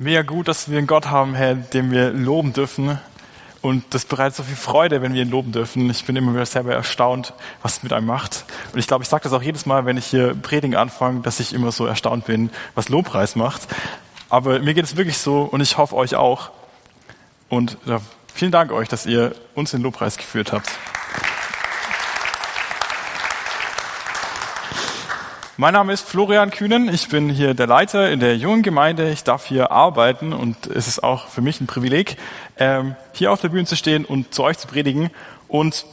Mega gut, dass wir einen Gott haben, Herr, den wir loben dürfen. Und das bereitet so viel Freude, wenn wir ihn loben dürfen. Ich bin immer wieder selber erstaunt, was es mit einem macht. Und ich glaube, ich sage das auch jedes Mal, wenn ich hier Predigen anfange, dass ich immer so erstaunt bin, was Lobpreis macht. Aber mir geht es wirklich so und ich hoffe euch auch. Und vielen Dank euch, dass ihr uns in Lobpreis geführt habt. Mein Name ist Florian Kühnen. Ich bin hier der Leiter in der jungen Gemeinde. Ich darf hier arbeiten und es ist auch für mich ein Privileg, ähm, hier auf der Bühne zu stehen und zu euch zu predigen. Und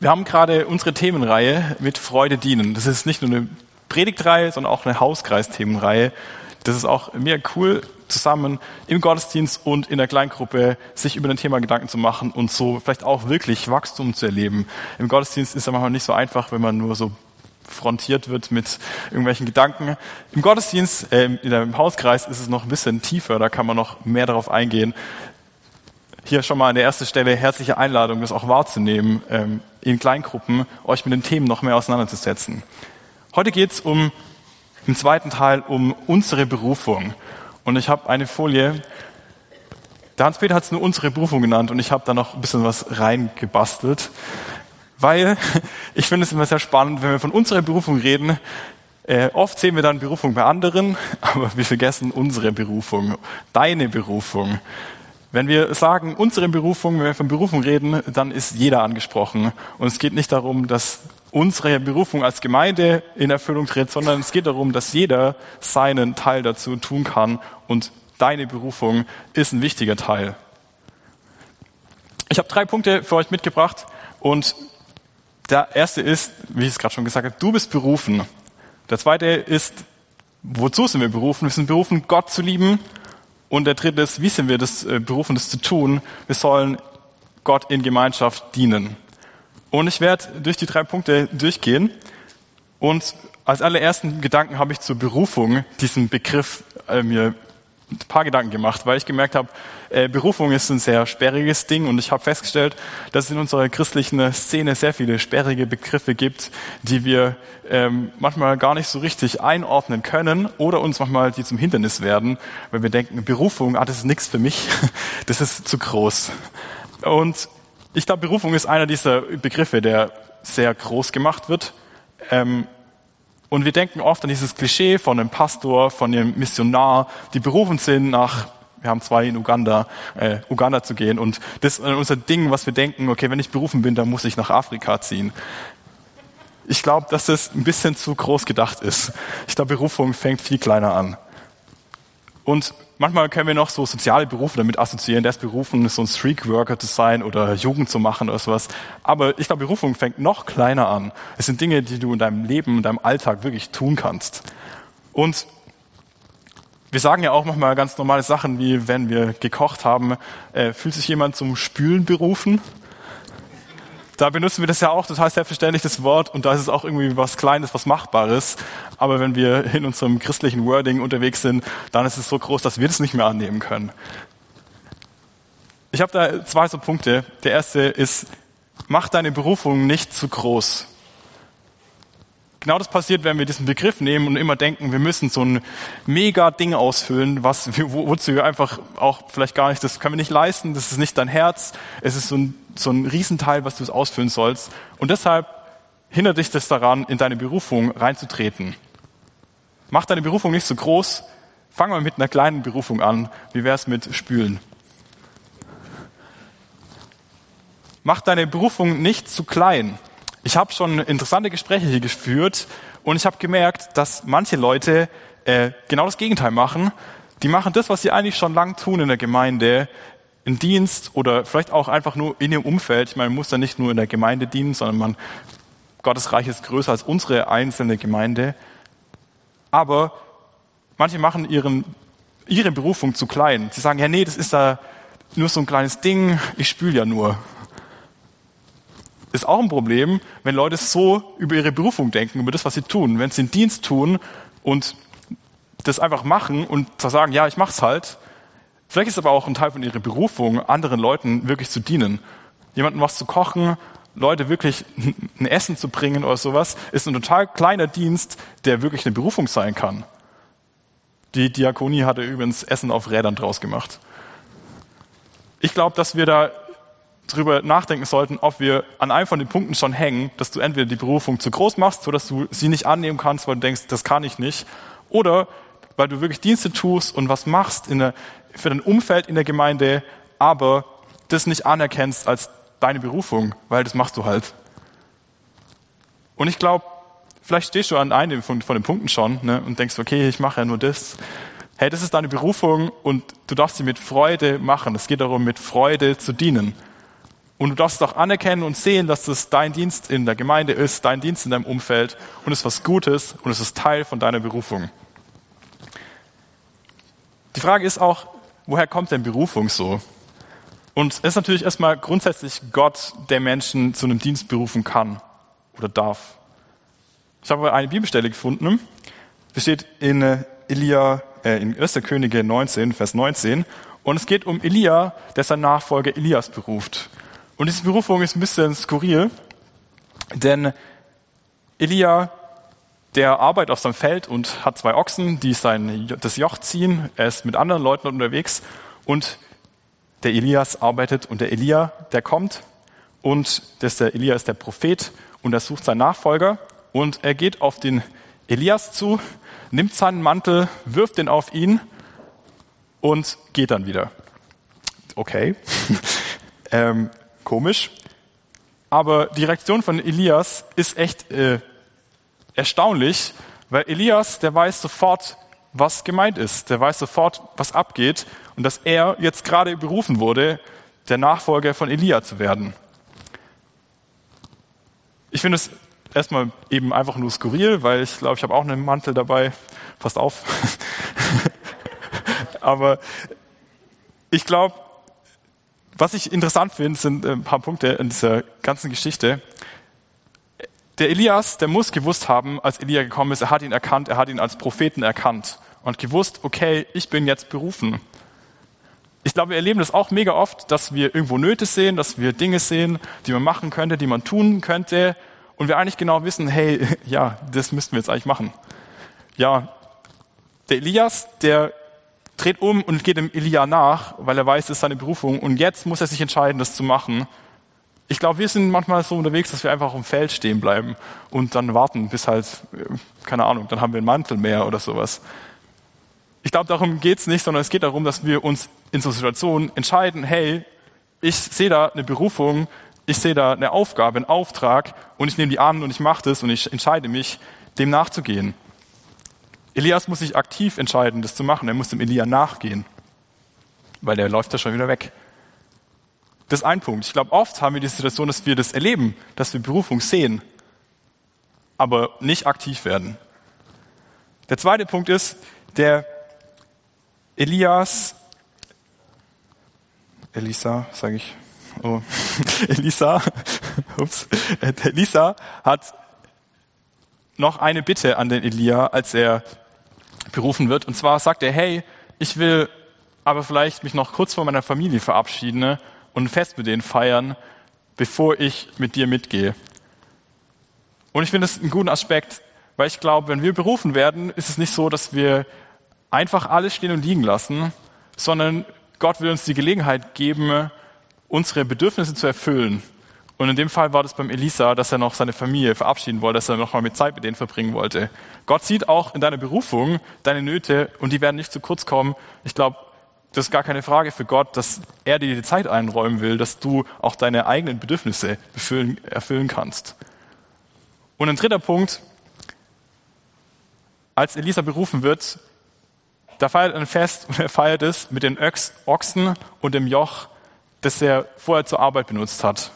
wir haben gerade unsere Themenreihe mit Freude dienen. Das ist nicht nur eine Predigtreihe, sondern auch eine Hauskreis-Themenreihe. Das ist auch mir cool, zusammen im Gottesdienst und in der Kleingruppe sich über ein Thema Gedanken zu machen und so vielleicht auch wirklich Wachstum zu erleben. Im Gottesdienst ist es manchmal nicht so einfach, wenn man nur so frontiert wird mit irgendwelchen Gedanken. Im Gottesdienst, äh, einem Hauskreis ist es noch ein bisschen tiefer, da kann man noch mehr darauf eingehen. Hier schon mal an der ersten Stelle herzliche Einladung, das auch wahrzunehmen, ähm, in Kleingruppen euch mit den Themen noch mehr auseinanderzusetzen. Heute geht es um, im zweiten Teil um unsere Berufung. Und ich habe eine Folie, der Hans-Peter hat es nur unsere Berufung genannt und ich habe da noch ein bisschen was reingebastelt weil ich finde es immer sehr spannend, wenn wir von unserer Berufung reden. Äh, oft sehen wir dann Berufung bei anderen, aber wir vergessen unsere Berufung, deine Berufung. Wenn wir sagen, unsere Berufung, wenn wir von Berufung reden, dann ist jeder angesprochen. Und es geht nicht darum, dass unsere Berufung als Gemeinde in Erfüllung tritt, sondern es geht darum, dass jeder seinen Teil dazu tun kann. Und deine Berufung ist ein wichtiger Teil. Ich habe drei Punkte für euch mitgebracht und der erste ist, wie ich es gerade schon gesagt habe, du bist berufen. Der zweite ist, wozu sind wir berufen? Wir sind berufen, Gott zu lieben. Und der dritte ist, wie sind wir das äh, berufen, das zu tun? Wir sollen Gott in Gemeinschaft dienen. Und ich werde durch die drei Punkte durchgehen. Und als allerersten Gedanken habe ich zur Berufung diesen Begriff äh, mir ein paar Gedanken gemacht, weil ich gemerkt habe, äh, Berufung ist ein sehr sperriges Ding und ich habe festgestellt, dass es in unserer christlichen Szene sehr viele sperrige Begriffe gibt, die wir ähm, manchmal gar nicht so richtig einordnen können oder uns manchmal die zum Hindernis werden, weil wir denken, Berufung, ah, das ist nichts für mich, das ist zu groß. Und ich glaube, Berufung ist einer dieser Begriffe, der sehr groß gemacht wird. Ähm, und wir denken oft an dieses Klischee von einem Pastor, von einem Missionar, die berufen sind nach, wir haben zwei in Uganda, äh, Uganda zu gehen. Und das ist unser Ding, was wir denken, okay, wenn ich berufen bin, dann muss ich nach Afrika ziehen. Ich glaube, dass das ein bisschen zu groß gedacht ist. Ich glaube, Berufung fängt viel kleiner an. Und manchmal können wir noch so soziale Berufe damit assoziieren. Der ist berufen, so ein Streak-Worker zu sein oder Jugend zu machen oder sowas. Aber ich glaube, Berufung fängt noch kleiner an. Es sind Dinge, die du in deinem Leben, in deinem Alltag wirklich tun kannst. Und wir sagen ja auch manchmal ganz normale Sachen, wie wenn wir gekocht haben, äh, fühlt sich jemand zum Spülen berufen? Da benutzen wir das ja auch total selbstverständlich, das Wort, und da ist es auch irgendwie was Kleines, was Machbares. Aber wenn wir in unserem christlichen Wording unterwegs sind, dann ist es so groß, dass wir das nicht mehr annehmen können. Ich habe da zwei so Punkte. Der erste ist, mach deine Berufung nicht zu groß. Genau das passiert, wenn wir diesen Begriff nehmen und immer denken, wir müssen so ein mega Ding ausfüllen, was, wozu wir einfach auch vielleicht gar nicht, das können wir nicht leisten, das ist nicht dein Herz, es ist so ein so ein Riesenteil, was du ausfüllen sollst. Und deshalb hindert dich das daran, in deine Berufung reinzutreten. Mach deine Berufung nicht so groß. Fang mal mit einer kleinen Berufung an. Wie wär's mit Spülen? Mach deine Berufung nicht zu klein. Ich habe schon interessante Gespräche hier geführt und ich habe gemerkt, dass manche Leute äh, genau das Gegenteil machen. Die machen das, was sie eigentlich schon lang tun in der Gemeinde, in Dienst oder vielleicht auch einfach nur in ihrem Umfeld. Ich meine, man muss ja nicht nur in der Gemeinde dienen, sondern man, Gottes Reich ist größer als unsere einzelne Gemeinde. Aber manche machen ihren, ihre Berufung zu klein. Sie sagen, ja, nee, das ist da nur so ein kleines Ding, ich spüle ja nur. Ist auch ein Problem, wenn Leute so über ihre Berufung denken, über das, was sie tun. Wenn sie einen Dienst tun und das einfach machen und sagen, ja, ich mach's halt, Vielleicht ist aber auch ein Teil von ihrer Berufung, anderen Leuten wirklich zu dienen. Jemandem was zu kochen, Leute wirklich ein Essen zu bringen oder sowas, ist ein total kleiner Dienst, der wirklich eine Berufung sein kann. Die Diakonie hatte übrigens Essen auf Rädern draus gemacht. Ich glaube, dass wir da drüber nachdenken sollten, ob wir an einem von den Punkten schon hängen, dass du entweder die Berufung zu groß machst, sodass du sie nicht annehmen kannst, weil du denkst, das kann ich nicht, oder weil du wirklich Dienste tust und was machst der, für dein Umfeld in der Gemeinde, aber das nicht anerkennst als deine Berufung, weil das machst du halt. Und ich glaube, vielleicht stehst du an einem von, von den Punkten schon ne, und denkst, okay, ich mache ja nur das. Hey, das ist deine Berufung und du darfst sie mit Freude machen. Es geht darum, mit Freude zu dienen. Und du darfst auch anerkennen und sehen, dass das dein Dienst in der Gemeinde ist, dein Dienst in deinem Umfeld und es ist was Gutes und es ist Teil von deiner Berufung. Die Frage ist auch, woher kommt denn Berufung so? Und es ist natürlich erstmal grundsätzlich Gott, der Menschen zu einem Dienst berufen kann oder darf. Ich habe eine Bibelstelle gefunden, die steht in äh, Elia, äh, in 1. Könige 19, Vers 19. Und es geht um Elia, der sein Nachfolger Elias beruft. Und diese Berufung ist ein bisschen skurril, denn Elia, der arbeitet auf seinem Feld und hat zwei Ochsen, die sein, das Joch ziehen. Er ist mit anderen Leuten unterwegs und der Elias arbeitet und der Elia, der kommt und das der Elia ist der Prophet und er sucht seinen Nachfolger und er geht auf den Elias zu, nimmt seinen Mantel, wirft den auf ihn und geht dann wieder. Okay, ähm, komisch. Aber die Reaktion von Elias ist echt äh, erstaunlich, weil Elias, der weiß sofort, was gemeint ist. Der weiß sofort, was abgeht und dass er jetzt gerade berufen wurde, der Nachfolger von Elia zu werden. Ich finde es erstmal eben einfach nur skurril, weil ich glaube, ich habe auch einen Mantel dabei. Passt auf. Aber ich glaube, was ich interessant finde, sind ein paar Punkte in dieser ganzen Geschichte. Der Elias, der muss gewusst haben, als Elia gekommen ist, er hat ihn erkannt, er hat ihn als Propheten erkannt und gewusst, okay, ich bin jetzt berufen. Ich glaube, wir erleben das auch mega oft, dass wir irgendwo Nöte sehen, dass wir Dinge sehen, die man machen könnte, die man tun könnte und wir eigentlich genau wissen, hey, ja, das müssten wir jetzt eigentlich machen. Ja, der Elias, der dreht um und geht dem Elia nach, weil er weiß, es ist seine Berufung und jetzt muss er sich entscheiden, das zu machen. Ich glaube, wir sind manchmal so unterwegs, dass wir einfach auf dem Feld stehen bleiben und dann warten, bis halt, äh, keine Ahnung, dann haben wir einen Mantel mehr oder sowas. Ich glaube, darum geht's nicht, sondern es geht darum, dass wir uns in so Situationen entscheiden, hey, ich sehe da eine Berufung, ich sehe da eine Aufgabe, einen Auftrag und ich nehme die an und ich mache das und ich entscheide mich, dem nachzugehen. Elias muss sich aktiv entscheiden, das zu machen. Er muss dem Elia nachgehen, weil der läuft da schon wieder weg. Das ist ein Punkt. Ich glaube, oft haben wir die Situation, dass wir das erleben, dass wir Berufung sehen, aber nicht aktiv werden. Der zweite Punkt ist, der Elias, Elisa, sage ich, oh, Elisa, ups, Elisa hat noch eine Bitte an den Elia, als er berufen wird. Und zwar sagt er, hey, ich will aber vielleicht mich noch kurz vor meiner Familie verabschieden ne, und ein Fest mit denen feiern, bevor ich mit dir mitgehe. Und ich finde das einen guten Aspekt, weil ich glaube, wenn wir berufen werden, ist es nicht so, dass wir einfach alles stehen und liegen lassen, sondern Gott will uns die Gelegenheit geben, unsere Bedürfnisse zu erfüllen. Und in dem Fall war das beim Elisa, dass er noch seine Familie verabschieden wollte, dass er noch mal mit Zeit mit denen verbringen wollte. Gott sieht auch in deiner Berufung deine Nöte und die werden nicht zu kurz kommen. Ich glaube, das ist gar keine Frage für Gott, dass er dir die Zeit einräumen will, dass du auch deine eigenen Bedürfnisse befüllen, erfüllen kannst. Und ein dritter Punkt, als Elisa berufen wird, da feiert er ein Fest und er feiert es mit den Ochsen und dem Joch, das er vorher zur Arbeit benutzt hat.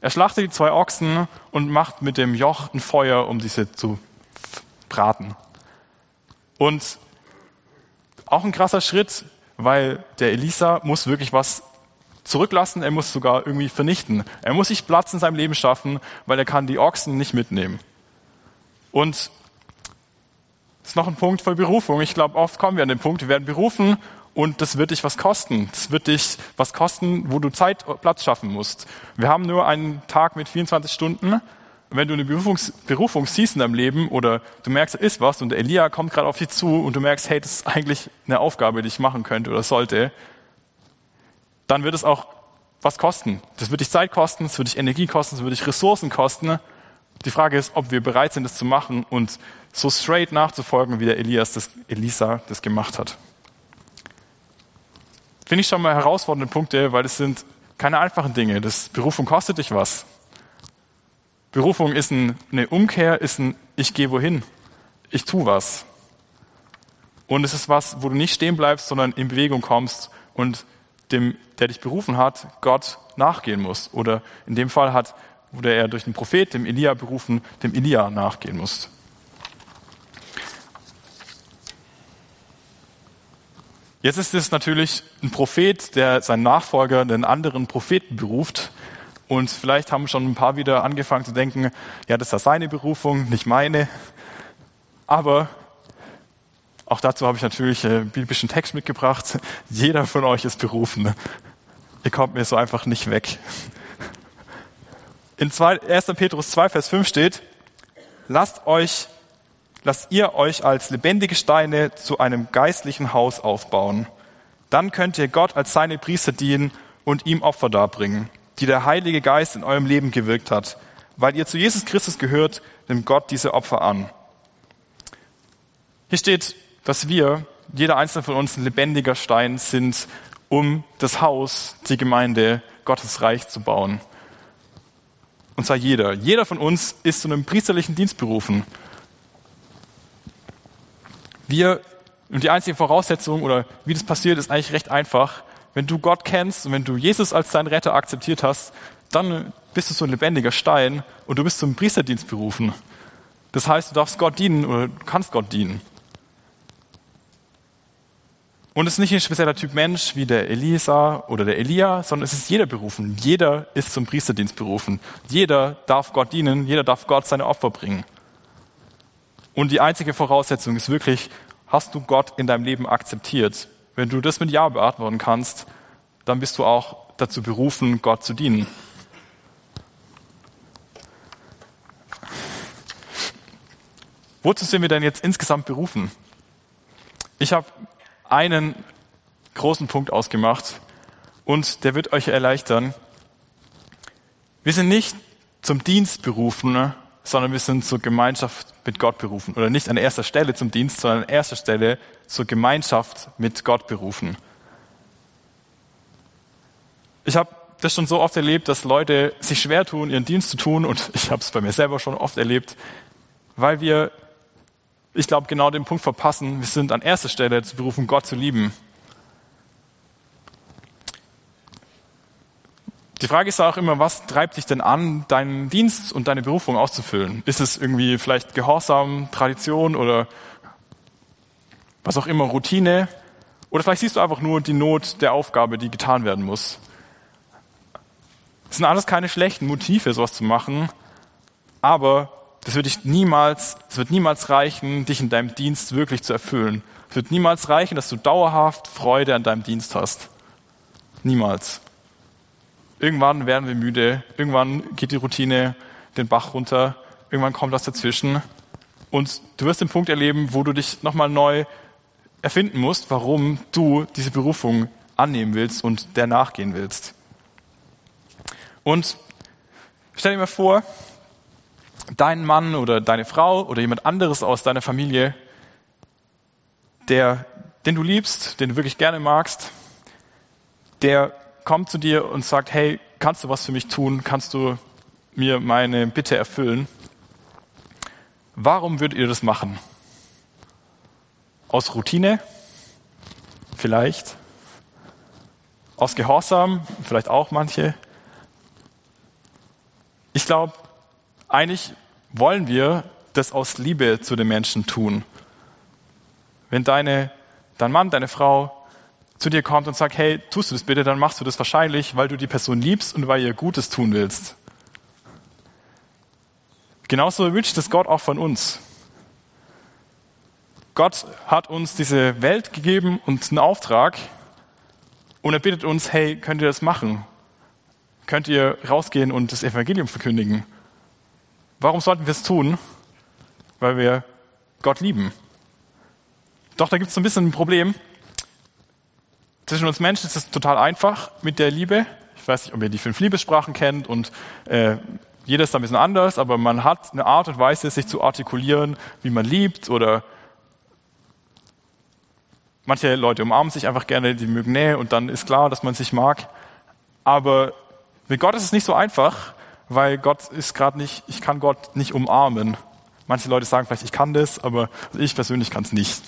Er schlachtet die zwei Ochsen und macht mit dem Joch ein Feuer, um diese zu braten. Und auch ein krasser Schritt, weil der Elisa muss wirklich was zurücklassen, er muss sogar irgendwie vernichten. Er muss sich Platz in seinem Leben schaffen, weil er kann die Ochsen nicht mitnehmen. Und das ist noch ein Punkt von Berufung. Ich glaube, oft kommen wir an den Punkt, wir werden berufen und das wird dich was kosten. Das wird dich was kosten, wo du Zeit, Platz schaffen musst. Wir haben nur einen Tag mit 24 Stunden Und wenn du eine Berufungs Berufung siehst in deinem Leben oder du merkst, da ist was und der Elia kommt gerade auf dich zu und du merkst, hey, das ist eigentlich eine Aufgabe, die ich machen könnte oder sollte, dann wird es auch was kosten. Das wird dich Zeit kosten, es wird dich Energie kosten, es wird dich Ressourcen kosten. Die Frage ist, ob wir bereit sind, das zu machen und so straight nachzufolgen, wie der Elias das, Elisa das gemacht hat. Finde ich schon mal herausfordernde Punkte, weil es sind keine einfachen Dinge. Das Berufung kostet dich was. Berufung ist eine Umkehr, ist ein Ich gehe wohin. Ich tu was. Und es ist was, wo du nicht stehen bleibst, sondern in Bewegung kommst und dem, der dich berufen hat, Gott nachgehen muss. Oder in dem Fall hat, wurde er durch den Prophet, dem Elia berufen, dem Elia nachgehen muss. Jetzt ist es natürlich ein Prophet, der seinen Nachfolger, den anderen Propheten beruft. Und vielleicht haben schon ein paar wieder angefangen zu denken, ja, das ist seine Berufung, nicht meine. Aber auch dazu habe ich natürlich einen biblischen Text mitgebracht. Jeder von euch ist berufen. Ihr kommt mir so einfach nicht weg. In 1. Petrus 2, Vers 5 steht, lasst euch, lasst ihr euch als lebendige Steine zu einem geistlichen Haus aufbauen. Dann könnt ihr Gott als seine Priester dienen und ihm Opfer darbringen, die der Heilige Geist in eurem Leben gewirkt hat. Weil ihr zu Jesus Christus gehört, nimmt Gott diese Opfer an. Hier steht, dass wir, jeder einzelne von uns, ein lebendiger Stein sind, um das Haus, die Gemeinde, Gottes Reich zu bauen. Und zwar jeder. Jeder von uns ist zu einem priesterlichen Dienst berufen. Wir, und die einzige Voraussetzung oder wie das passiert, ist eigentlich recht einfach. Wenn du Gott kennst und wenn du Jesus als deinen Retter akzeptiert hast, dann bist du so ein lebendiger Stein und du bist zum Priesterdienst berufen. Das heißt, du darfst Gott dienen oder du kannst Gott dienen. Und es ist nicht ein spezieller Typ Mensch wie der Elisa oder der Elia, sondern es ist jeder berufen. Jeder ist zum Priesterdienst berufen. Jeder darf Gott dienen, jeder darf Gott seine Opfer bringen. Und die einzige Voraussetzung ist wirklich, hast du Gott in deinem Leben akzeptiert? Wenn du das mit Ja beantworten kannst, dann bist du auch dazu berufen, Gott zu dienen. Wozu sind wir denn jetzt insgesamt berufen? Ich habe einen großen Punkt ausgemacht und der wird euch erleichtern. Wir sind nicht zum Dienst berufen, sondern wir sind zur Gemeinschaft mit Gott berufen. Oder nicht an erster Stelle zum Dienst, sondern an erster Stelle zur Gemeinschaft mit Gott berufen. Ich habe das schon so oft erlebt, dass Leute sich schwer tun, ihren Dienst zu tun, und ich habe es bei mir selber schon oft erlebt, weil wir ich glaube, genau den Punkt verpassen. Wir sind an erster Stelle zu berufen, Gott zu lieben. Die Frage ist auch immer, was treibt dich denn an, deinen Dienst und deine Berufung auszufüllen? Ist es irgendwie vielleicht Gehorsam, Tradition oder was auch immer, Routine? Oder vielleicht siehst du einfach nur die Not der Aufgabe, die getan werden muss. Es sind alles keine schlechten Motive, sowas zu machen, aber das wird dich niemals, es wird niemals reichen, dich in deinem Dienst wirklich zu erfüllen. Es wird niemals reichen, dass du dauerhaft Freude an deinem Dienst hast. Niemals. Irgendwann werden wir müde, irgendwann geht die Routine den Bach runter, irgendwann kommt das dazwischen. Und du wirst den Punkt erleben, wo du dich nochmal neu erfinden musst, warum du diese Berufung annehmen willst und der nachgehen willst. Und stell dir mal vor, dein Mann oder deine Frau oder jemand anderes aus deiner Familie, der, den du liebst, den du wirklich gerne magst, der kommt zu dir und sagt, hey, kannst du was für mich tun? Kannst du mir meine Bitte erfüllen? Warum würdet ihr das machen? Aus Routine? Vielleicht. Aus Gehorsam? Vielleicht auch manche. Ich glaube, eigentlich wollen wir das aus Liebe zu den Menschen tun. Wenn deine, dein Mann, deine Frau zu dir kommt und sagt, hey, tust du das bitte, dann machst du das wahrscheinlich, weil du die Person liebst und weil ihr Gutes tun willst. Genauso wünscht es Gott auch von uns. Gott hat uns diese Welt gegeben und einen Auftrag und er bittet uns, hey, könnt ihr das machen? Könnt ihr rausgehen und das Evangelium verkündigen? Warum sollten wir es tun? Weil wir Gott lieben. Doch da gibt es so ein bisschen ein Problem. Zwischen uns Menschen ist es total einfach mit der Liebe. Ich weiß nicht, ob ihr die fünf Liebessprachen kennt und äh, jeder ist da ein bisschen anders, aber man hat eine Art und Weise, sich zu artikulieren, wie man liebt oder manche Leute umarmen sich einfach gerne, die mögen Nähe und dann ist klar, dass man sich mag. Aber mit Gott ist es nicht so einfach, weil Gott ist gerade nicht, ich kann Gott nicht umarmen. Manche Leute sagen vielleicht, ich kann das, aber ich persönlich kann es nicht.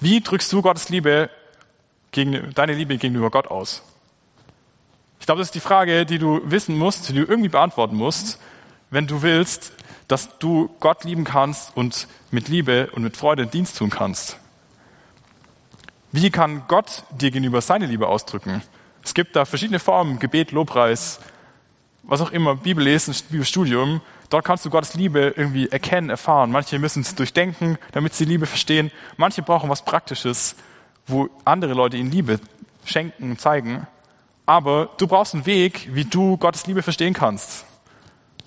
Wie drückst du Gottes Liebe, gegen, deine Liebe gegenüber Gott aus? Ich glaube, das ist die Frage, die du wissen musst, die du irgendwie beantworten musst, wenn du willst, dass du Gott lieben kannst und mit Liebe und mit Freude Dienst tun kannst. Wie kann Gott dir gegenüber seine Liebe ausdrücken? Es gibt da verschiedene Formen, Gebet, Lobpreis, was auch immer, Bibellesen, Bibelstudium. Dort kannst du Gottes Liebe irgendwie erkennen, erfahren. Manche müssen es durchdenken, damit sie Liebe verstehen. Manche brauchen was Praktisches, wo andere Leute ihnen Liebe schenken und zeigen. Aber du brauchst einen Weg, wie du Gottes Liebe verstehen kannst.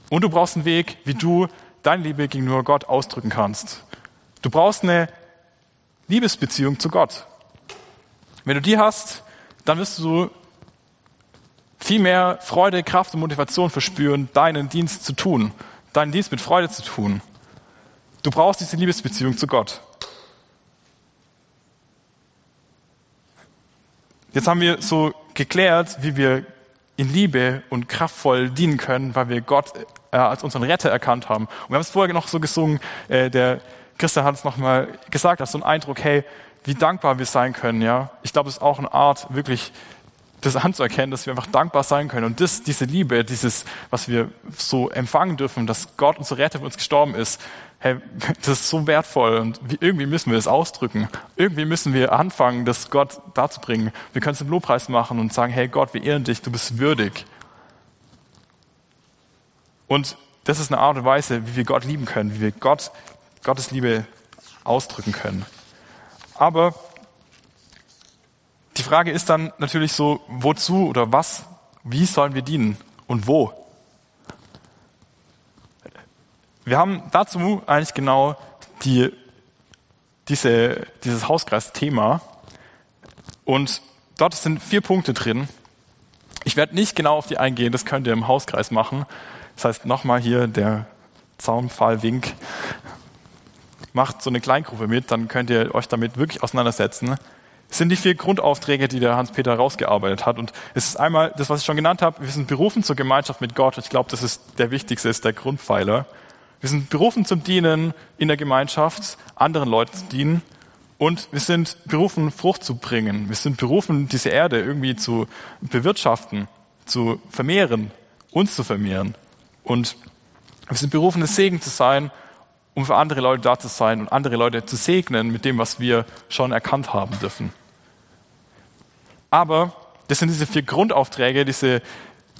Und du brauchst einen Weg, wie du deine Liebe gegenüber Gott ausdrücken kannst. Du brauchst eine Liebesbeziehung zu Gott. Wenn du die hast, dann wirst du viel mehr Freude, Kraft und Motivation verspüren, deinen Dienst zu tun, deinen Dienst mit Freude zu tun. Du brauchst diese Liebesbeziehung zu Gott. Jetzt haben wir so geklärt, wie wir in Liebe und kraftvoll dienen können, weil wir Gott äh, als unseren Retter erkannt haben. Und wir haben es vorher noch so gesungen, äh, der Christian hat es nochmal gesagt, hast so einen Eindruck, hey, wie dankbar wir sein können, ja. Ich glaube, es ist auch eine Art, wirklich das anzuerkennen, dass wir einfach dankbar sein können. Und das, diese Liebe, dieses, was wir so empfangen dürfen, dass Gott unser Retter für uns gestorben ist, hey, das ist so wertvoll und irgendwie müssen wir das ausdrücken. Irgendwie müssen wir anfangen, das Gott dazu bringen. Wir können es im Lobpreis machen und sagen, hey Gott, wir ehren dich, du bist würdig. Und das ist eine Art und Weise, wie wir Gott lieben können, wie wir Gott, Gottes Liebe ausdrücken können. Aber die Frage ist dann natürlich so, wozu oder was, wie sollen wir dienen und wo? Wir haben dazu eigentlich genau die, diese, dieses Hauskreis-Thema und dort sind vier Punkte drin. Ich werde nicht genau auf die eingehen, das könnt ihr im Hauskreis machen. Das heißt nochmal hier der Zaunpfahl-Wink. Macht so eine Kleingruppe mit, dann könnt ihr euch damit wirklich auseinandersetzen. Es sind die vier Grundaufträge, die der Hans-Peter rausgearbeitet hat. Und es ist einmal das, was ich schon genannt habe. Wir sind berufen zur Gemeinschaft mit Gott. Ich glaube, das ist der wichtigste, ist der Grundpfeiler. Wir sind berufen zum Dienen in der Gemeinschaft, anderen Leuten zu dienen. Und wir sind berufen, Frucht zu bringen. Wir sind berufen, diese Erde irgendwie zu bewirtschaften, zu vermehren, uns zu vermehren. Und wir sind berufen, ein Segen zu sein, um für andere Leute da zu sein und andere Leute zu segnen mit dem, was wir schon erkannt haben dürfen. Aber das sind diese vier Grundaufträge, diese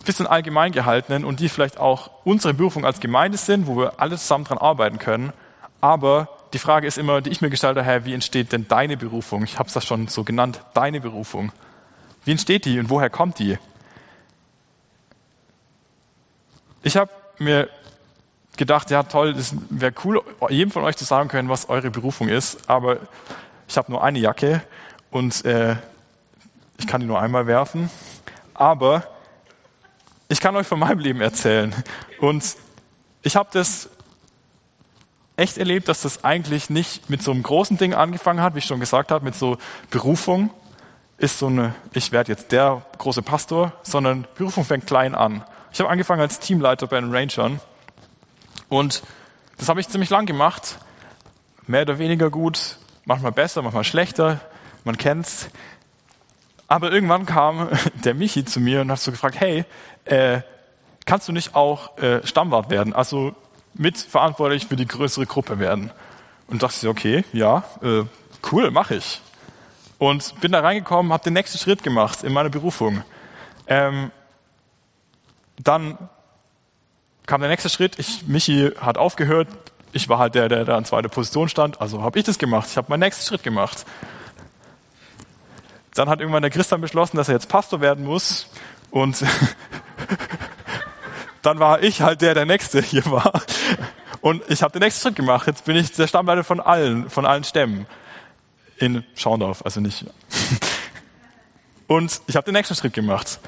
bisschen allgemein gehaltenen und die vielleicht auch unsere Berufung als Gemeinde sind, wo wir alle zusammen dran arbeiten können. Aber die Frage ist immer, die ich mir gestellt habe, wie entsteht denn deine Berufung? Ich habe es das schon so genannt, deine Berufung. Wie entsteht die und woher kommt die? Ich habe mir gedacht, ja toll, es wäre cool, jedem von euch zu sagen können, was eure Berufung ist, aber ich habe nur eine Jacke und äh, ich kann die nur einmal werfen. Aber ich kann euch von meinem Leben erzählen. Und ich habe das echt erlebt, dass das eigentlich nicht mit so einem großen Ding angefangen hat, wie ich schon gesagt habe, mit so Berufung ist so eine, ich werde jetzt der große Pastor, sondern Berufung fängt klein an. Ich habe angefangen als Teamleiter bei den Rangern und das habe ich ziemlich lang gemacht. Mehr oder weniger gut, manchmal besser, manchmal schlechter. Man kennt's. Aber irgendwann kam der Michi zu mir und hat so gefragt, hey, äh, kannst du nicht auch äh, Stammwart werden? Also mitverantwortlich für die größere Gruppe werden. Und dachte ich, okay, ja, äh, cool, mache ich. Und bin da reingekommen, habe den nächsten Schritt gemacht in meiner Berufung. Ähm, dann kam der nächste Schritt. Ich, Michi hat aufgehört. Ich war halt der, der da in zweiter Position stand. Also habe ich das gemacht. Ich habe meinen nächsten Schritt gemacht. Dann hat irgendwann der Christian beschlossen, dass er jetzt Pastor werden muss. Und dann war ich halt der, der Nächste hier war. Und ich habe den nächsten Schritt gemacht. Jetzt bin ich der Stammleiter von allen, von allen Stämmen. In Schaundorf, also nicht. Und ich habe den nächsten Schritt gemacht.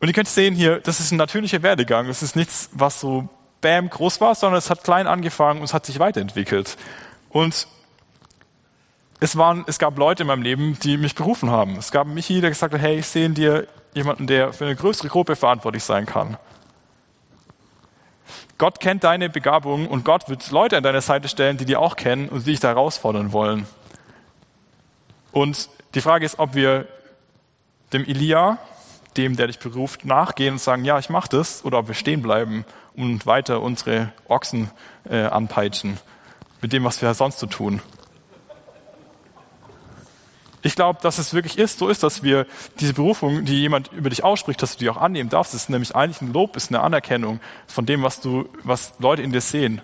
Und ihr könnt sehen hier, das ist ein natürlicher Werdegang. Das ist nichts, was so bam groß war, sondern es hat klein angefangen und es hat sich weiterentwickelt. Und es, waren, es gab Leute in meinem Leben, die mich berufen haben. Es gab Michi, der gesagt hat, hey, ich sehe in dir jemanden, der für eine größere Gruppe verantwortlich sein kann. Gott kennt deine Begabung und Gott wird Leute an deine Seite stellen, die dir auch kennen und die dich da herausfordern wollen. Und die Frage ist, ob wir dem Elia, dem, der dich beruft, nachgehen und sagen, ja, ich mache das, oder ob wir stehen bleiben und weiter unsere Ochsen äh, anpeitschen mit dem, was wir sonst so tun. Ich glaube, dass es wirklich ist, so ist, dass wir diese Berufung, die jemand über dich ausspricht, dass du die auch annehmen darfst. Das ist nämlich eigentlich ein Lob, ist eine Anerkennung von dem, was du, was Leute in dir sehen.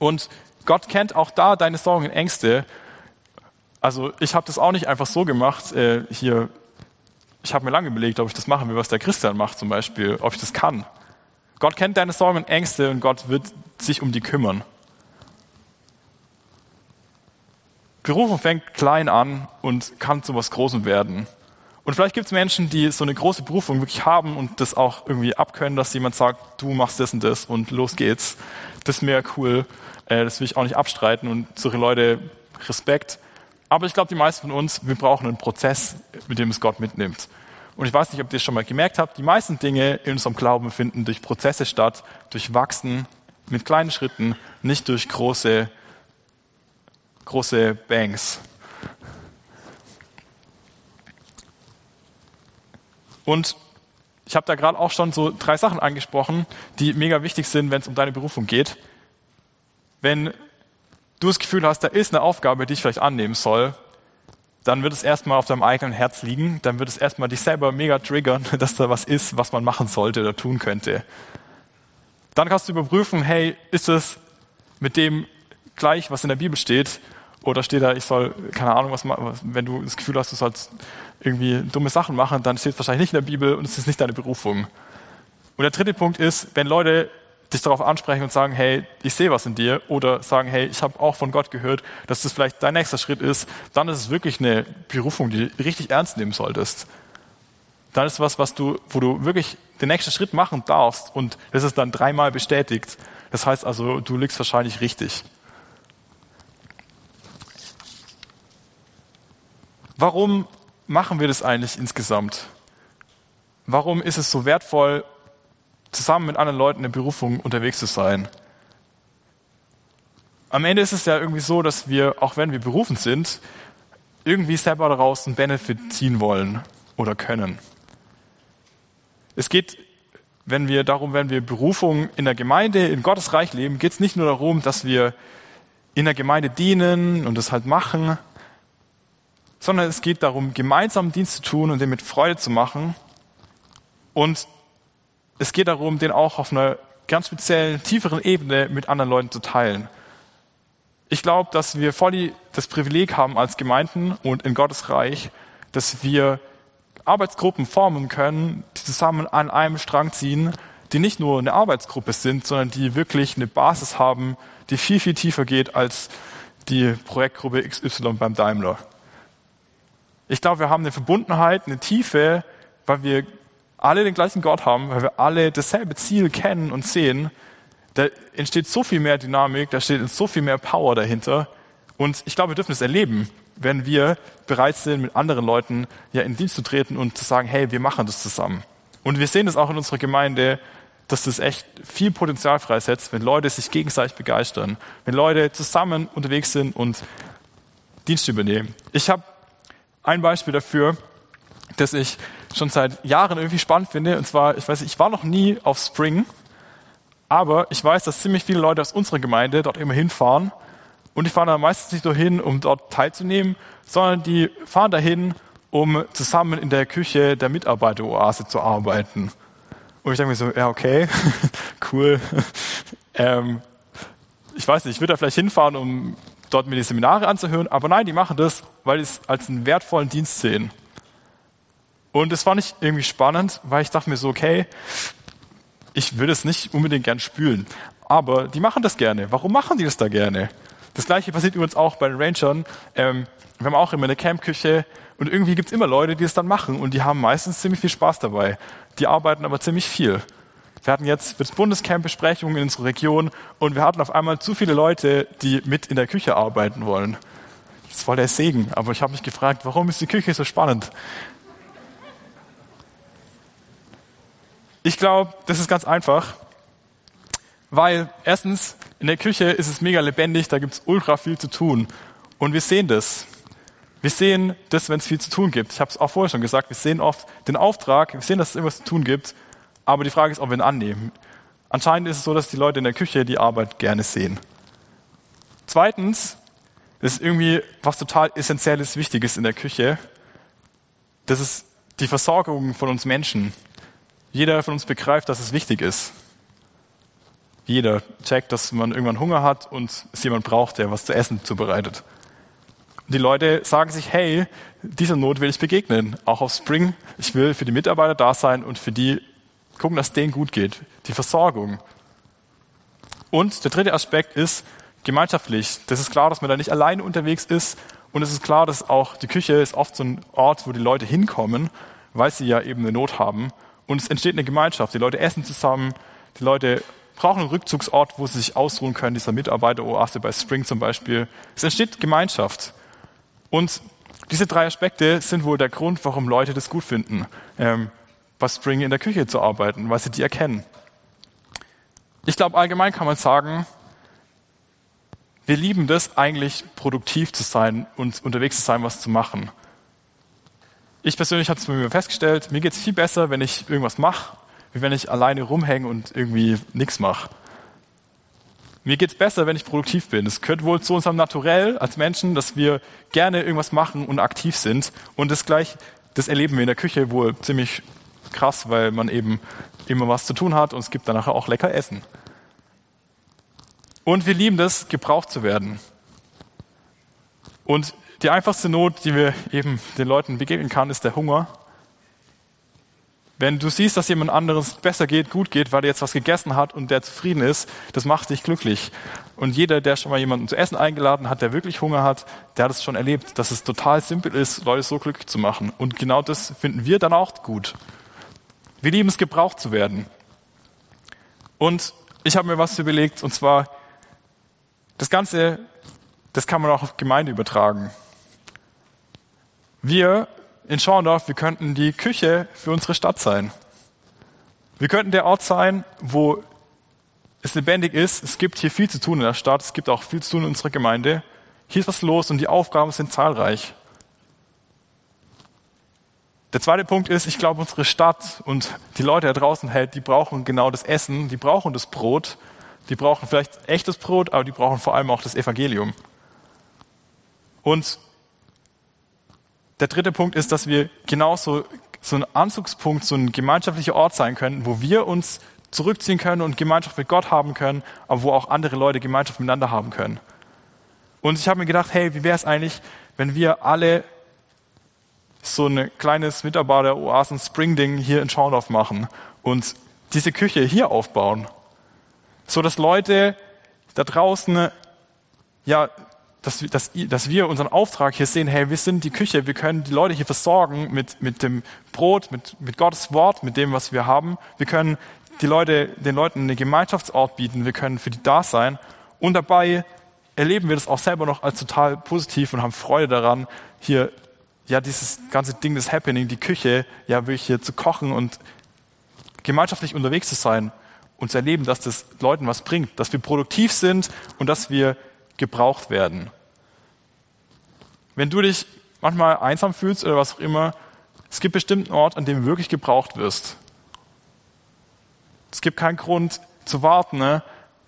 Und Gott kennt auch da deine Sorgen und Ängste. Also ich habe das auch nicht einfach so gemacht. Äh, hier, ich habe mir lange überlegt, ob ich das machen will, was der Christian macht zum Beispiel, ob ich das kann. Gott kennt deine Sorgen und Ängste und Gott wird sich um die kümmern. Berufung fängt klein an und kann zu was Großem werden. Und vielleicht gibt es Menschen, die so eine große Berufung wirklich haben und das auch irgendwie abkönnen, dass jemand sagt, du machst das und das und los geht's. Das ist mir cool. Äh, das will ich auch nicht abstreiten und solche Leute Respekt. Aber ich glaube, die meisten von uns, wir brauchen einen Prozess, mit dem es Gott mitnimmt. Und ich weiß nicht, ob ihr es schon mal gemerkt habt, die meisten Dinge in unserem Glauben finden durch Prozesse statt, durch Wachsen, mit kleinen Schritten, nicht durch große große Banks. Und ich habe da gerade auch schon so drei Sachen angesprochen, die mega wichtig sind, wenn es um deine Berufung geht. Wenn du das Gefühl hast, da ist eine Aufgabe, die ich vielleicht annehmen soll, dann wird es erstmal auf deinem eigenen Herz liegen, dann wird es erstmal dich selber mega triggern, dass da was ist, was man machen sollte oder tun könnte. Dann kannst du überprüfen, hey, ist es mit dem gleich, was in der Bibel steht, oder steht da, ich soll, keine Ahnung, was wenn du das Gefühl hast, du sollst irgendwie dumme Sachen machen, dann steht es wahrscheinlich nicht in der Bibel und es ist nicht deine Berufung. Und der dritte Punkt ist, wenn Leute dich darauf ansprechen und sagen, hey, ich sehe was in dir, oder sagen, hey, ich habe auch von Gott gehört, dass das vielleicht dein nächster Schritt ist, dann ist es wirklich eine Berufung, die du richtig ernst nehmen solltest. Dann ist was, was du, wo du wirklich den nächsten Schritt machen darfst und das ist dann dreimal bestätigt. Das heißt also, du liegst wahrscheinlich richtig. Warum machen wir das eigentlich insgesamt? Warum ist es so wertvoll, zusammen mit anderen Leuten in Berufung unterwegs zu sein? Am Ende ist es ja irgendwie so, dass wir, auch wenn wir berufen sind, irgendwie selber daraus einen Benefit ziehen wollen oder können. Es geht, wenn wir darum, wenn wir Berufung in der Gemeinde, in Gottes Reich leben, geht es nicht nur darum, dass wir in der Gemeinde dienen und das halt machen, sondern es geht darum, gemeinsam Dienst zu tun und den mit Freude zu machen. Und es geht darum, den auch auf einer ganz speziellen, tieferen Ebene mit anderen Leuten zu teilen. Ich glaube, dass wir voll das Privileg haben als Gemeinden und in Gottes Reich, dass wir Arbeitsgruppen formen können, die zusammen an einem Strang ziehen, die nicht nur eine Arbeitsgruppe sind, sondern die wirklich eine Basis haben, die viel, viel tiefer geht als die Projektgruppe XY beim Daimler. Ich glaube, wir haben eine Verbundenheit, eine Tiefe, weil wir alle den gleichen Gott haben, weil wir alle dasselbe Ziel kennen und sehen. Da entsteht so viel mehr Dynamik, da steht so viel mehr Power dahinter. Und ich glaube, wir dürfen es erleben, wenn wir bereit sind, mit anderen Leuten ja in Dienst zu treten und zu sagen, hey, wir machen das zusammen. Und wir sehen das auch in unserer Gemeinde, dass das echt viel Potenzial freisetzt, wenn Leute sich gegenseitig begeistern, wenn Leute zusammen unterwegs sind und Dienst übernehmen. Ich habe ein Beispiel dafür, das ich schon seit Jahren irgendwie spannend finde. Und zwar, ich weiß, ich war noch nie auf Spring, aber ich weiß, dass ziemlich viele Leute aus unserer Gemeinde dort immer hinfahren. Und die fahren da meistens nicht nur hin, um dort teilzunehmen, sondern die fahren dahin, um zusammen in der Küche der Mitarbeiteroase zu arbeiten. Und ich denke mir so, ja, okay, cool. ähm, ich weiß nicht, ich würde da vielleicht hinfahren, um dort mir die Seminare anzuhören, aber nein, die machen das, weil sie es als einen wertvollen Dienst sehen. Und es war nicht irgendwie spannend, weil ich dachte mir so, okay, ich würde es nicht unbedingt gern spülen. Aber die machen das gerne. Warum machen die das da gerne? Das gleiche passiert übrigens auch bei den Rangern. Ähm, wir haben auch immer eine Campküche und irgendwie gibt es immer Leute, die es dann machen und die haben meistens ziemlich viel Spaß dabei. Die arbeiten aber ziemlich viel. Wir hatten jetzt das Bundescamp Besprechungen in unserer Region und wir hatten auf einmal zu viele Leute, die mit in der Küche arbeiten wollen. Das war der Segen, aber ich habe mich gefragt, warum ist die Küche so spannend? Ich glaube, das ist ganz einfach, weil erstens in der Küche ist es mega lebendig, da gibt es ultra viel zu tun und wir sehen das. Wir sehen das, wenn es viel zu tun gibt. Ich habe es auch vorher schon gesagt, wir sehen oft den Auftrag, wir sehen, dass es irgendwas zu tun gibt, aber die Frage ist, ob wir ihn annehmen. Anscheinend ist es so, dass die Leute in der Küche die Arbeit gerne sehen. Zweitens, ist irgendwie was total Essentielles, Wichtiges in der Küche. Das ist die Versorgung von uns Menschen. Jeder von uns begreift, dass es wichtig ist. Jeder checkt, dass man irgendwann Hunger hat und es jemand braucht, der was zu essen zubereitet. Die Leute sagen sich, hey, dieser Not will ich begegnen. Auch auf Spring. Ich will für die Mitarbeiter da sein und für die gucken, dass denen gut geht. Die Versorgung. Und der dritte Aspekt ist gemeinschaftlich. Das ist klar, dass man da nicht alleine unterwegs ist. Und es ist klar, dass auch die Küche ist oft so ein Ort, wo die Leute hinkommen, weil sie ja eben eine Not haben. Und es entsteht eine Gemeinschaft. Die Leute essen zusammen. Die Leute brauchen einen Rückzugsort, wo sie sich ausruhen können. Dieser Mitarbeiter-Oase bei Spring zum Beispiel. Es entsteht Gemeinschaft. Und diese drei Aspekte sind wohl der Grund, warum Leute das gut finden. Ähm, bei Spring in der Küche zu arbeiten, weil sie die erkennen. Ich glaube, allgemein kann man sagen, wir lieben das eigentlich, produktiv zu sein und unterwegs zu sein, was zu machen. Ich persönlich habe es mir festgestellt, mir geht es viel besser, wenn ich irgendwas mache, wie wenn ich alleine rumhänge und irgendwie nichts mache. Mir geht es besser, wenn ich produktiv bin. Es gehört wohl zu unserem Naturell als Menschen, dass wir gerne irgendwas machen und aktiv sind. Und das gleich, das erleben wir in der Küche wohl ziemlich krass, weil man eben immer was zu tun hat und es gibt dann nachher auch lecker Essen. Und wir lieben das, gebraucht zu werden. Und die einfachste Not, die wir eben den Leuten begegnen kann, ist der Hunger. Wenn du siehst, dass jemand anderes besser geht, gut geht, weil er jetzt was gegessen hat und der zufrieden ist, das macht dich glücklich. Und jeder, der schon mal jemanden zu essen eingeladen hat, der wirklich Hunger hat, der hat es schon erlebt, dass es total simpel ist, Leute so glücklich zu machen. Und genau das finden wir dann auch gut. Wir lieben es, gebraucht zu werden. Und ich habe mir was überlegt, und zwar, das Ganze, das kann man auch auf Gemeinde übertragen. Wir in Schorndorf, wir könnten die Küche für unsere Stadt sein. Wir könnten der Ort sein, wo es lebendig ist. Es gibt hier viel zu tun in der Stadt. Es gibt auch viel zu tun in unserer Gemeinde. Hier ist was los und die Aufgaben sind zahlreich. Der zweite Punkt ist, ich glaube, unsere Stadt und die Leute da draußen hält, die brauchen genau das Essen, die brauchen das Brot, die brauchen vielleicht echtes Brot, aber die brauchen vor allem auch das Evangelium. Und der dritte Punkt ist, dass wir genauso so ein Anzugspunkt, so ein gemeinschaftlicher Ort sein können, wo wir uns zurückziehen können und Gemeinschaft mit Gott haben können, aber wo auch andere Leute Gemeinschaft miteinander haben können. Und ich habe mir gedacht, hey, wie wäre es eigentlich, wenn wir alle so ein kleines Mitarbeiter-Oasen Spring-Ding hier in Schorndorf machen und diese Küche hier aufbauen, so dass Leute da draußen ja dass, dass, dass wir unseren Auftrag hier sehen, hey, wir sind die Küche, wir können die Leute hier versorgen mit, mit dem Brot, mit, mit Gottes Wort, mit dem, was wir haben. Wir können die Leute, den Leuten einen Gemeinschaftsort bieten, wir können für die da sein. Und dabei erleben wir das auch selber noch als total positiv und haben Freude daran, hier ja dieses ganze Ding des Happening, die Küche, ja wirklich hier zu kochen und gemeinschaftlich unterwegs zu sein und zu erleben, dass das Leuten was bringt, dass wir produktiv sind und dass wir gebraucht werden. Wenn du dich manchmal einsam fühlst oder was auch immer, es gibt bestimmt einen Ort, an dem du wirklich gebraucht wirst. Es gibt keinen Grund zu warten ne,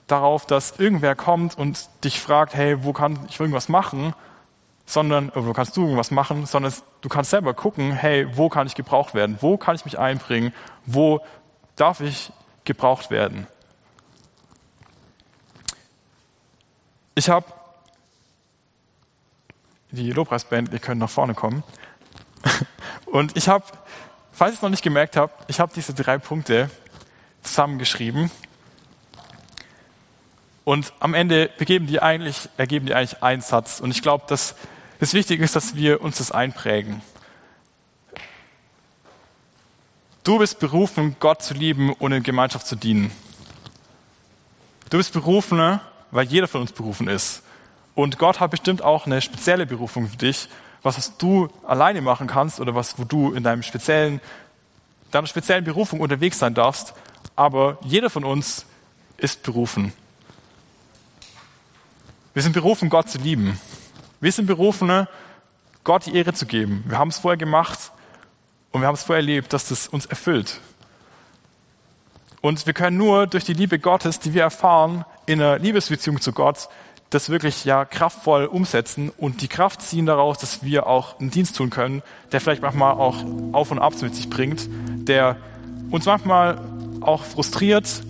darauf, dass irgendwer kommt und dich fragt, hey, wo kann ich irgendwas machen? Sondern, oder wo kannst du irgendwas machen? Sondern du kannst selber gucken, hey, wo kann ich gebraucht werden? Wo kann ich mich einbringen? Wo darf ich gebraucht werden? Ich habe die Lobpreisband, ihr könnt nach vorne kommen. Und ich habe, falls ihr es noch nicht gemerkt habt, ich habe diese drei Punkte. Zusammengeschrieben. Und am Ende begeben die eigentlich, ergeben die eigentlich einen Satz. Und ich glaube, dass es wichtig ist, dass wir uns das einprägen. Du bist berufen, Gott zu lieben und in Gemeinschaft zu dienen. Du bist berufen, weil jeder von uns berufen ist. Und Gott hat bestimmt auch eine spezielle Berufung für dich, was du alleine machen kannst oder was, wo du in deinem speziellen, deiner speziellen Berufung unterwegs sein darfst. Aber jeder von uns ist berufen. Wir sind berufen, Gott zu lieben. Wir sind berufen, Gott die Ehre zu geben. Wir haben es vorher gemacht und wir haben es vorher erlebt, dass das uns erfüllt. Und wir können nur durch die Liebe Gottes, die wir erfahren, in einer Liebesbeziehung zu Gott, das wirklich ja kraftvoll umsetzen und die Kraft ziehen daraus, dass wir auch einen Dienst tun können, der vielleicht manchmal auch Auf und Abs mit sich bringt, der uns manchmal auch frustriert,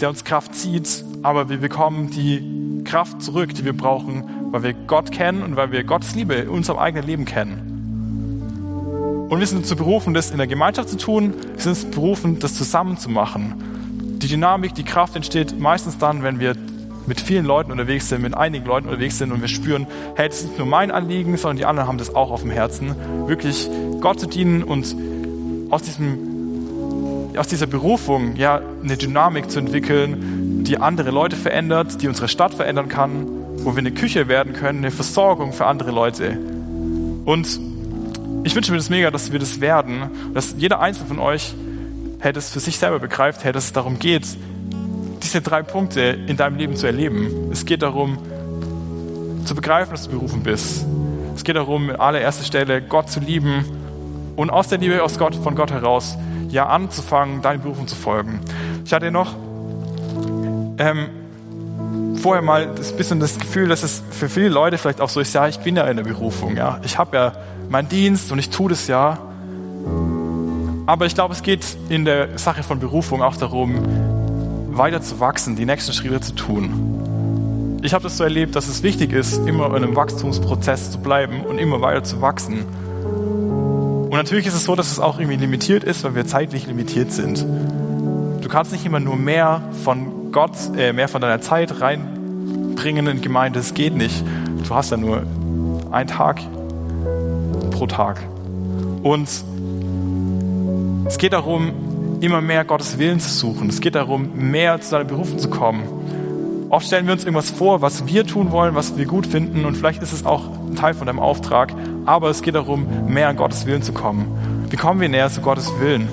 der uns Kraft zieht, aber wir bekommen die Kraft zurück, die wir brauchen, weil wir Gott kennen und weil wir Gottes Liebe in unserem eigenen Leben kennen. Und wir sind dazu berufen, das in der Gemeinschaft zu tun. Wir sind berufen, das zusammen zu machen. Die Dynamik, die Kraft entsteht meistens dann, wenn wir mit vielen Leuten unterwegs sind, mit einigen Leuten unterwegs sind und wir spüren, hey, das ist nicht nur mein Anliegen, sondern die anderen haben das auch auf dem Herzen, wirklich Gott zu dienen und aus diesem aus dieser Berufung ja eine Dynamik zu entwickeln, die andere Leute verändert, die unsere Stadt verändern kann, wo wir eine Küche werden können, eine Versorgung für andere Leute. Und ich wünsche mir das mega, dass wir das werden, dass jeder Einzelne von euch hey, das für sich selber begreift, dass es darum geht, diese drei Punkte in deinem Leben zu erleben. Es geht darum, zu begreifen, dass du berufen bist. Es geht darum, in allererster Stelle Gott zu lieben und aus der Liebe aus Gott, von Gott heraus ja anzufangen, deine Berufung zu folgen. Ich hatte noch ähm, vorher mal ein bisschen das Gefühl, dass es für viele Leute vielleicht auch so ist, ja, ich bin ja in der Berufung, ja, ich habe ja meinen Dienst und ich tue das ja. Aber ich glaube, es geht in der Sache von Berufung auch darum, weiter zu wachsen, die nächsten Schritte zu tun. Ich habe das so erlebt, dass es wichtig ist, immer in einem Wachstumsprozess zu bleiben und immer weiter zu wachsen. Und natürlich ist es so, dass es auch irgendwie limitiert ist, weil wir zeitlich limitiert sind. Du kannst nicht immer nur mehr von Gott, äh, mehr von deiner Zeit reinbringen in Gemeinde. Das geht nicht. Du hast ja nur einen Tag pro Tag. Und es geht darum, immer mehr Gottes Willen zu suchen. Es geht darum, mehr zu seinen Berufen zu kommen. Oft stellen wir uns irgendwas vor, was wir tun wollen, was wir gut finden und vielleicht ist es auch ein Teil von deinem Auftrag, aber es geht darum, mehr an Gottes Willen zu kommen. Wie kommen wir näher zu Gottes Willen?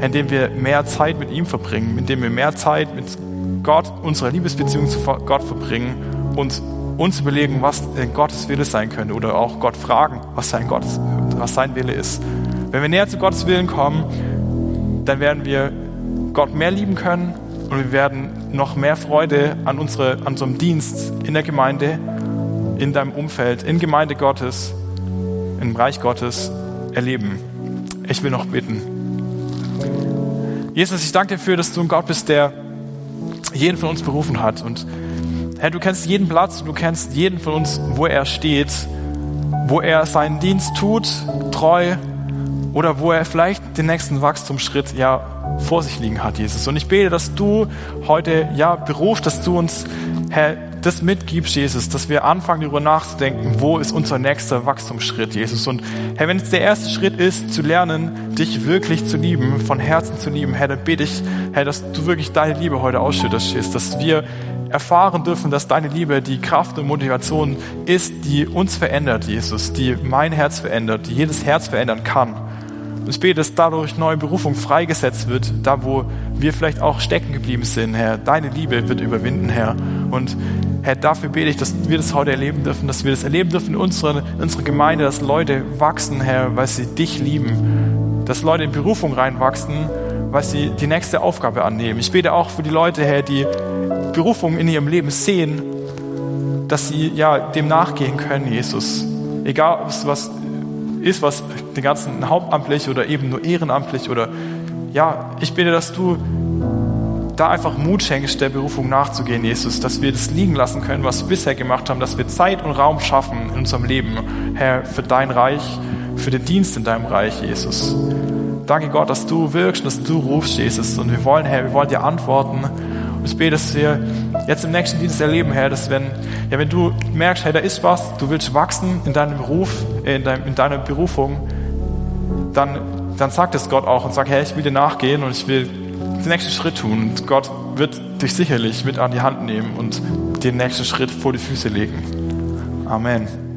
Indem wir mehr Zeit mit ihm verbringen, indem wir mehr Zeit mit Gott, unserer Liebesbeziehung zu Gott verbringen und uns überlegen, was Gottes Wille sein könnte oder auch Gott fragen, was sein, Gottes, was sein Wille ist. Wenn wir näher zu Gottes Willen kommen, dann werden wir Gott mehr lieben können und wir werden noch mehr Freude an, unsere, an unserem Dienst in der Gemeinde, in deinem Umfeld, in Gemeinde Gottes, im Reich Gottes erleben. Ich will noch bitten. Jesus, ich danke dir dafür, dass du ein Gott bist, der jeden von uns berufen hat. Und Herr, du kennst jeden Platz, du kennst jeden von uns, wo er steht, wo er seinen Dienst tut, treu, oder wo er vielleicht den nächsten Wachstumsschritt ja vor sich liegen hat, Jesus. Und ich bete, dass du heute ja berufst, dass du uns, Herr, das mitgibst, Jesus, dass wir anfangen, darüber nachzudenken, wo ist unser nächster Wachstumsschritt, Jesus. Und Herr, wenn es der erste Schritt ist, zu lernen, dich wirklich zu lieben, von Herzen zu lieben, Herr, dann bete ich, Herr, dass du wirklich deine Liebe heute ausschüttest, Jesus, dass wir erfahren dürfen, dass deine Liebe die Kraft und Motivation ist, die uns verändert, Jesus, die mein Herz verändert, die jedes Herz verändern kann. Und ich bete, dass dadurch neue Berufung freigesetzt wird, da wo wir vielleicht auch stecken geblieben sind, Herr. Deine Liebe wird überwinden, Herr. Und Herr, dafür bete ich, dass wir das heute erleben dürfen, dass wir das erleben dürfen in unserer, in unserer Gemeinde, dass Leute wachsen, Herr, weil sie dich lieben. Dass Leute in Berufung reinwachsen, weil sie die nächste Aufgabe annehmen. Ich bete auch für die Leute, Herr, die Berufung in ihrem Leben sehen, dass sie ja dem nachgehen können, Jesus. Egal, was ist, was den ganzen hauptamtlich oder eben nur ehrenamtlich oder ja, ich bitte, dass du da einfach Mut schenkst, der Berufung nachzugehen, Jesus, dass wir das liegen lassen können, was wir bisher gemacht haben, dass wir Zeit und Raum schaffen in unserem Leben, Herr, für dein Reich, für den Dienst in deinem Reich, Jesus. Danke Gott, dass du wirkst, dass du rufst, Jesus. Und wir wollen, Herr, wir wollen dir antworten. Und ich bete, dass wir jetzt im nächsten Dienst erleben, Herr, dass wenn, ja, wenn du merkst, hey, da ist was, du willst wachsen in deinem Beruf, äh, in, deinem, in deiner Berufung, dann, dann sag das Gott auch und sag, hey, ich will dir nachgehen und ich will den nächsten Schritt tun. Und Gott wird dich sicherlich mit an die Hand nehmen und den nächsten Schritt vor die Füße legen. Amen.